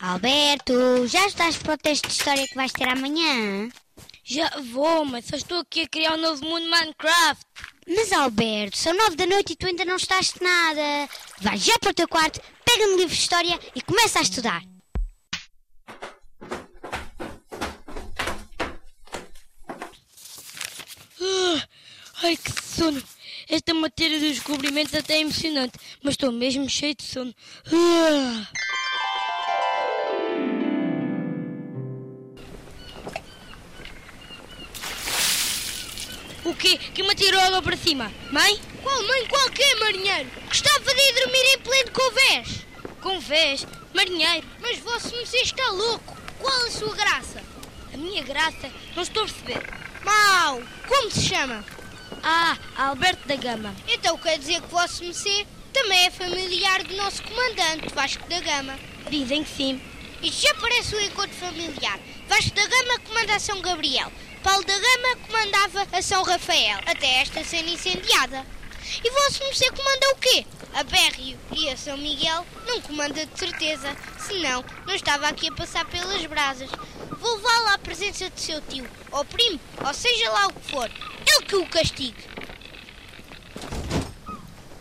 Alberto, já estás para o teste de história que vais ter amanhã? Já vou, mas só estou aqui a criar um novo mundo Minecraft. Mas Alberto, são nove da noite e tu ainda não estás nada. Vai já para o teu quarto, pega no livro de história e começa a estudar. Ah, ai, que sono. Esta matéria dos descobrimentos até é emocionante, mas estou mesmo cheio de sono. Ah. O quê? Que me atirou água para cima? Mãe? Qual mãe, qual que marinheiro? Gostava de ir dormir em pleno convés. Convés? Marinheiro? Mas vosso Messias está louco. Qual a sua graça? A minha graça? Não estou a perceber. Mau, como se chama? Ah, Alberto da Gama. Então quer dizer que vosso Messias também é familiar do nosso comandante, Vasco da Gama. Dizem que sim. Isto já parece um encontro familiar. Vasco da Gama comanda São Gabriel. Paulo da Gama comandava a São Rafael, até esta ser incendiada. E vosso Messias comanda o quê? A Bérrio e a São Miguel não comanda de certeza, senão não estava aqui a passar pelas brasas. Vou levá-lo à presença de seu tio, ou primo, ou seja lá o que for. Ele que o castigue.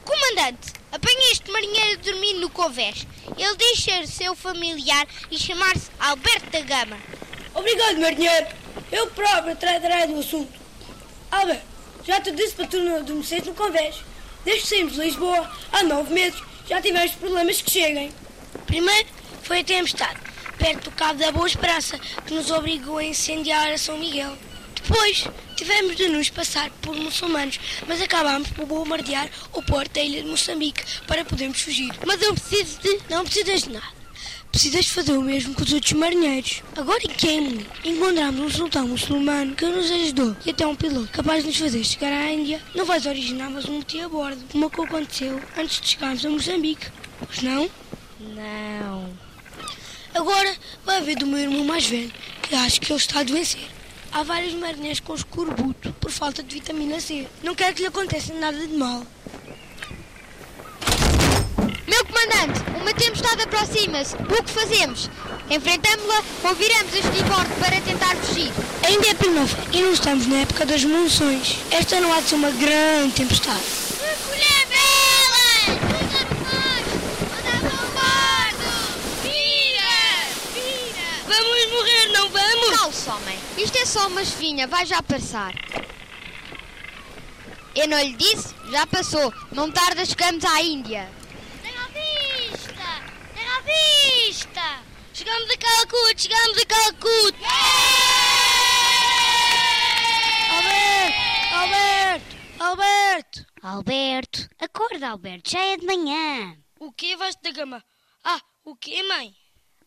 Comandante, apanha este marinheiro dormindo no convés. Ele diz ser seu familiar e chamar-se Alberto da Gama. Obrigado, marinheiro. Eu próprio tratarei do assunto. Alberto, já te disse para tu não adormeceres no convés. Desde que saímos de Lisboa, há nove meses, já tivemos problemas que cheguem. Primeiro foi a tempestade, perto do Cabo da Boa Esperança, que nos obrigou a incendiar a São Miguel. Depois tivemos de nos passar por muçulmanos, mas acabámos por bombardear o porto da ilha de Moçambique para podermos fugir. Mas eu preciso de. Não precisas de nada. Precisas fazer o mesmo que os outros marinheiros. Agora em Kemley encontramos um sultão muçulmano que nos ajudou e até um piloto capaz de nos fazer chegar à Índia. Não vais originar mais um motim a bordo, como aconteceu antes de chegarmos a Moçambique. Pois não? Não. Agora vai haver do meu irmão mais velho, que acho que ele está a adoecer. Há vários marinheiros com escorbuto por falta de vitamina C. Não quero que lhe aconteça nada de mal. Meu comandante, uma tempestade aproxima-se. O que fazemos? Enfrentamos-la ou viramos este bordo para tentar fugir? Ainda é primavera e não estamos na época das monções. Esta não há de ser uma grande tempestade. Recolher velas! Mandamos ao bordo! Vira! Vira! Vamos morrer, não vamos? Calça, homem. Isto é só uma esfinha, vai já passar. Eu não lhe disse? Já passou. Não tarda, chegamos à Índia. Terra à vista! Terra à vista! Chegamos a Calcuta, chegamos a Calcuta! Alberto! Alberto! Alberto! Alberto, acorda, Alberto, já é de manhã. O quê, Vasco da Gama? Ah, o quê, mãe?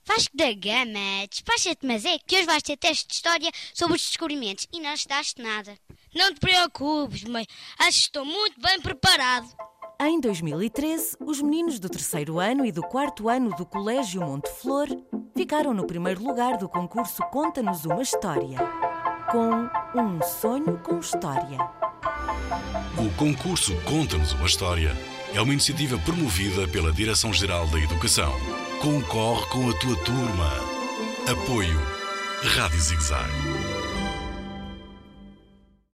Vasco da Gama, despacha-te, mas é que hoje vais ter teste de história sobre os descobrimentos e não estudaste nada. Não te preocupes, mãe. Acho que estou muito bem preparado. Em 2013, os meninos do terceiro ano e do quarto ano do Colégio Monte Flor ficaram no primeiro lugar do concurso Conta-nos uma História, com um sonho com história. O concurso Conta-nos uma História é uma iniciativa promovida pela Direção-Geral da Educação. Concorre com a tua turma. Apoio Rádio Zigzag.